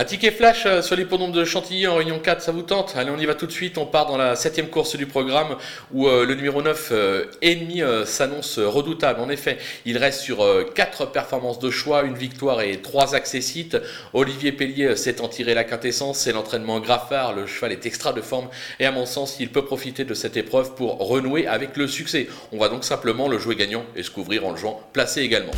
Un ticket flash euh, sur l'hippodrome de Chantilly en Réunion 4, ça vous tente? Allez, on y va tout de suite. On part dans la septième course du programme où euh, le numéro 9, euh, ennemi, s'annonce redoutable. En effet, il reste sur quatre performances de choix, une victoire et trois accessites. Olivier Pellier s'est en tiré la quintessence. C'est l'entraînement Graffard. Le cheval est extra de forme et à mon sens, il peut profiter de cette épreuve pour renouer avec le succès. On va donc simplement le jouer gagnant et se couvrir en le jouant placé également.